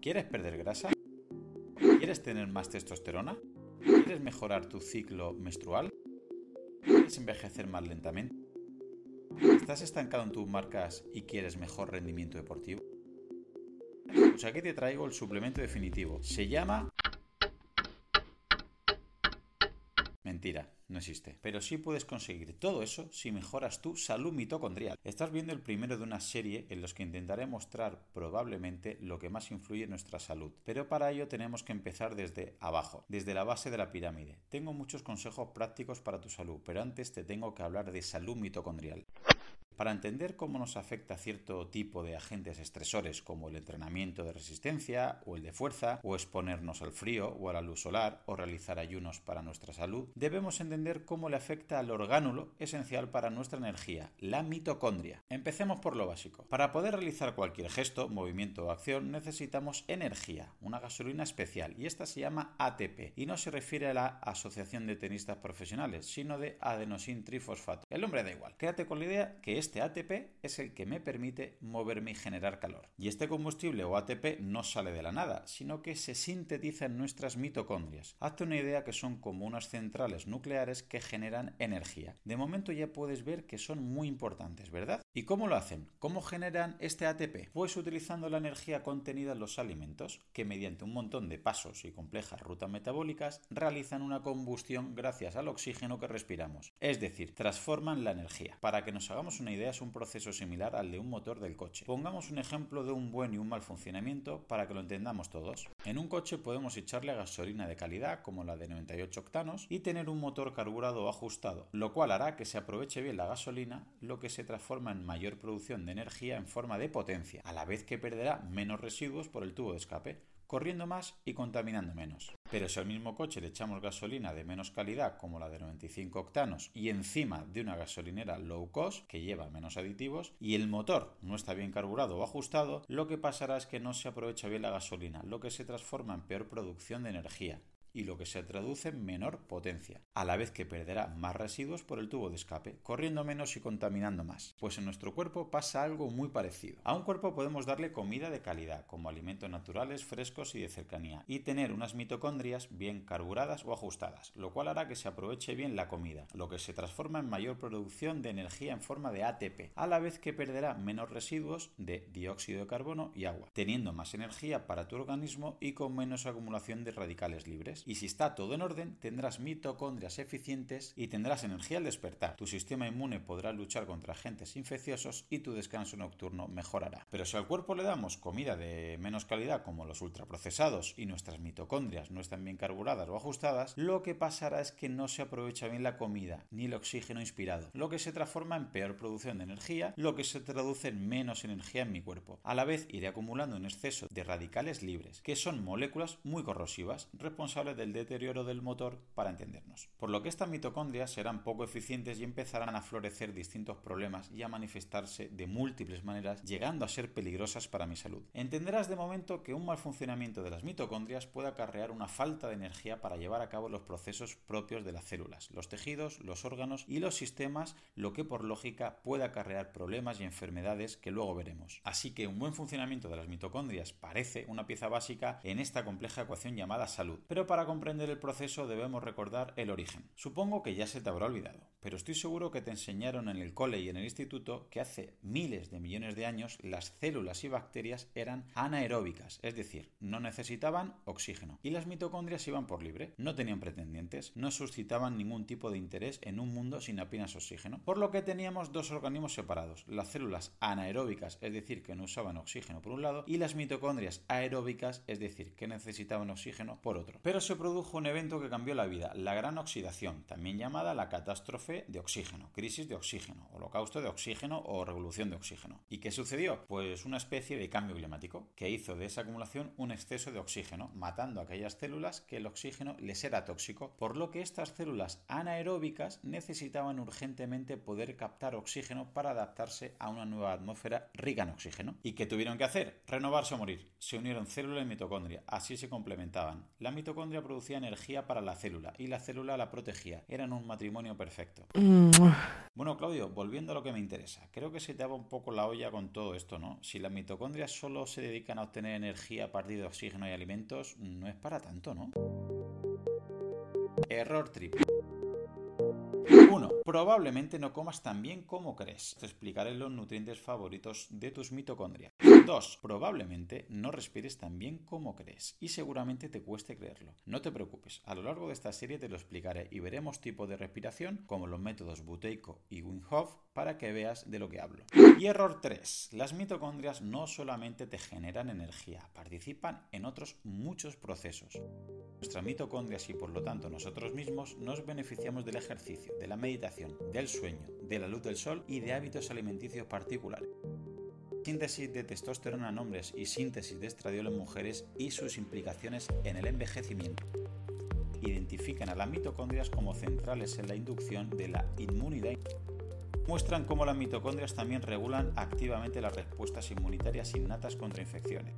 ¿Quieres perder grasa? ¿Quieres tener más testosterona? ¿Quieres mejorar tu ciclo menstrual? ¿Quieres envejecer más lentamente? ¿Estás estancado en tus marcas y quieres mejor rendimiento deportivo? Pues aquí te traigo el suplemento definitivo. Se llama Mentira, no existe. Pero sí puedes conseguir todo eso si mejoras tu salud mitocondrial. Estás viendo el primero de una serie en los que intentaré mostrar probablemente lo que más influye en nuestra salud. Pero para ello tenemos que empezar desde abajo, desde la base de la pirámide. Tengo muchos consejos prácticos para tu salud, pero antes te tengo que hablar de salud mitocondrial. Para entender cómo nos afecta cierto tipo de agentes estresores como el entrenamiento de resistencia o el de fuerza, o exponernos al frío o a la luz solar, o realizar ayunos para nuestra salud, debemos entender cómo le afecta al orgánulo esencial para nuestra energía, la mitocondria. Empecemos por lo básico. Para poder realizar cualquier gesto, movimiento o acción necesitamos energía, una gasolina especial, y esta se llama ATP, y no se refiere a la Asociación de Tenistas Profesionales, sino de adenosin trifosfato. El nombre da igual. Quédate con la idea que ATP es el que me permite moverme y generar calor. Y este combustible o ATP no sale de la nada, sino que se sintetiza en nuestras mitocondrias. Hazte una idea que son como unas centrales nucleares que generan energía. De momento ya puedes ver que son muy importantes, ¿verdad? ¿Y cómo lo hacen? ¿Cómo generan este ATP? Pues utilizando la energía contenida en los alimentos, que mediante un montón de pasos y complejas rutas metabólicas realizan una combustión gracias al oxígeno que respiramos. Es decir, transforman la energía. Para que nos hagamos una idea, es un proceso similar al de un motor del coche. Pongamos un ejemplo de un buen y un mal funcionamiento para que lo entendamos todos. En un coche podemos echarle gasolina de calidad como la de 98 octanos y tener un motor carburado ajustado, lo cual hará que se aproveche bien la gasolina, lo que se transforma en mayor producción de energía en forma de potencia, a la vez que perderá menos residuos por el tubo de escape corriendo más y contaminando menos. Pero si al mismo coche le echamos gasolina de menos calidad como la de 95 octanos y encima de una gasolinera low cost que lleva menos aditivos y el motor no está bien carburado o ajustado, lo que pasará es que no se aprovecha bien la gasolina, lo que se transforma en peor producción de energía y lo que se traduce en menor potencia, a la vez que perderá más residuos por el tubo de escape, corriendo menos y contaminando más. Pues en nuestro cuerpo pasa algo muy parecido. A un cuerpo podemos darle comida de calidad, como alimentos naturales, frescos y de cercanía, y tener unas mitocondrias bien carburadas o ajustadas, lo cual hará que se aproveche bien la comida, lo que se transforma en mayor producción de energía en forma de ATP, a la vez que perderá menos residuos de dióxido de carbono y agua, teniendo más energía para tu organismo y con menos acumulación de radicales libres. Y si está todo en orden, tendrás mitocondrias eficientes y tendrás energía al despertar. Tu sistema inmune podrá luchar contra agentes infecciosos y tu descanso nocturno mejorará. Pero si al cuerpo le damos comida de menos calidad como los ultraprocesados y nuestras mitocondrias no están bien carburadas o ajustadas, lo que pasará es que no se aprovecha bien la comida ni el oxígeno inspirado, lo que se transforma en peor producción de energía, lo que se traduce en menos energía en mi cuerpo. A la vez iré acumulando un exceso de radicales libres, que son moléculas muy corrosivas, responsables del deterioro del motor para entendernos. Por lo que estas mitocondrias serán poco eficientes y empezarán a florecer distintos problemas y a manifestarse de múltiples maneras, llegando a ser peligrosas para mi salud. Entenderás de momento que un mal funcionamiento de las mitocondrias puede acarrear una falta de energía para llevar a cabo los procesos propios de las células, los tejidos, los órganos y los sistemas, lo que por lógica puede acarrear problemas y enfermedades que luego veremos. Así que un buen funcionamiento de las mitocondrias parece una pieza básica en esta compleja ecuación llamada salud. Pero para para comprender el proceso debemos recordar el origen. Supongo que ya se te habrá olvidado, pero estoy seguro que te enseñaron en el cole y en el instituto que hace miles de millones de años las células y bacterias eran anaeróbicas, es decir, no necesitaban oxígeno, y las mitocondrias iban por libre, no tenían pretendientes, no suscitaban ningún tipo de interés en un mundo sin apenas oxígeno, por lo que teníamos dos organismos separados, las células anaeróbicas, es decir, que no usaban oxígeno por un lado, y las mitocondrias aeróbicas, es decir, que necesitaban oxígeno por otro. Pero se produjo un evento que cambió la vida, la gran oxidación, también llamada la catástrofe de oxígeno, crisis de oxígeno, holocausto de oxígeno o revolución de oxígeno. ¿Y qué sucedió? Pues una especie de cambio climático, que hizo de esa acumulación un exceso de oxígeno, matando a aquellas células que el oxígeno les era tóxico, por lo que estas células anaeróbicas necesitaban urgentemente poder captar oxígeno para adaptarse a una nueva atmósfera rica en oxígeno. ¿Y qué tuvieron que hacer? Renovarse o morir. Se unieron célula y mitocondria, así se complementaban. La mitocondria producía energía para la célula y la célula la protegía. Eran un matrimonio perfecto. Bueno, Claudio, volviendo a lo que me interesa, creo que se te va un poco la olla con todo esto, ¿no? Si las mitocondrias solo se dedican a obtener energía a partir de oxígeno y alimentos, no es para tanto, ¿no? Error triple. 1. Probablemente no comas tan bien como crees. Te explicaré los nutrientes favoritos de tus mitocondrias. 2. Probablemente no respires tan bien como crees y seguramente te cueste creerlo. No te preocupes, a lo largo de esta serie te lo explicaré y veremos tipos de respiración como los métodos Buteyko y Wim para que veas de lo que hablo. Y error 3. Las mitocondrias no solamente te generan energía, participan en otros muchos procesos. Nuestras mitocondrias y por lo tanto nosotros mismos nos beneficiamos del ejercicio, de la meditación, del sueño, de la luz del sol y de hábitos alimenticios particulares. Síntesis de testosterona en hombres y síntesis de estradiol en mujeres y sus implicaciones en el envejecimiento. Identifican a las mitocondrias como centrales en la inducción de la inmunidad. Muestran cómo las mitocondrias también regulan activamente las respuestas inmunitarias innatas contra infecciones.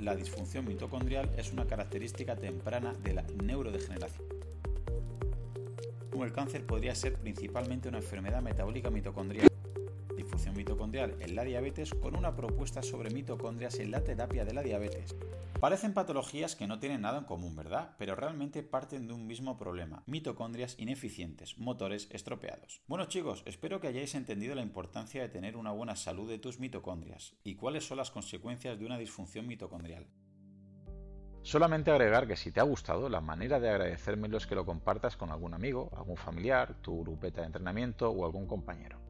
La disfunción mitocondrial es una característica temprana de la neurodegeneración como el cáncer podría ser principalmente una enfermedad metabólica mitocondrial, difusión mitocondrial en la diabetes con una propuesta sobre mitocondrias en la terapia de la diabetes. Parecen patologías que no tienen nada en común, ¿verdad? Pero realmente parten de un mismo problema, mitocondrias ineficientes, motores estropeados. Bueno chicos, espero que hayáis entendido la importancia de tener una buena salud de tus mitocondrias y cuáles son las consecuencias de una disfunción mitocondrial. Solamente agregar que si te ha gustado, la manera de agradecérmelo es que lo compartas con algún amigo, algún familiar, tu grupeta de entrenamiento o algún compañero.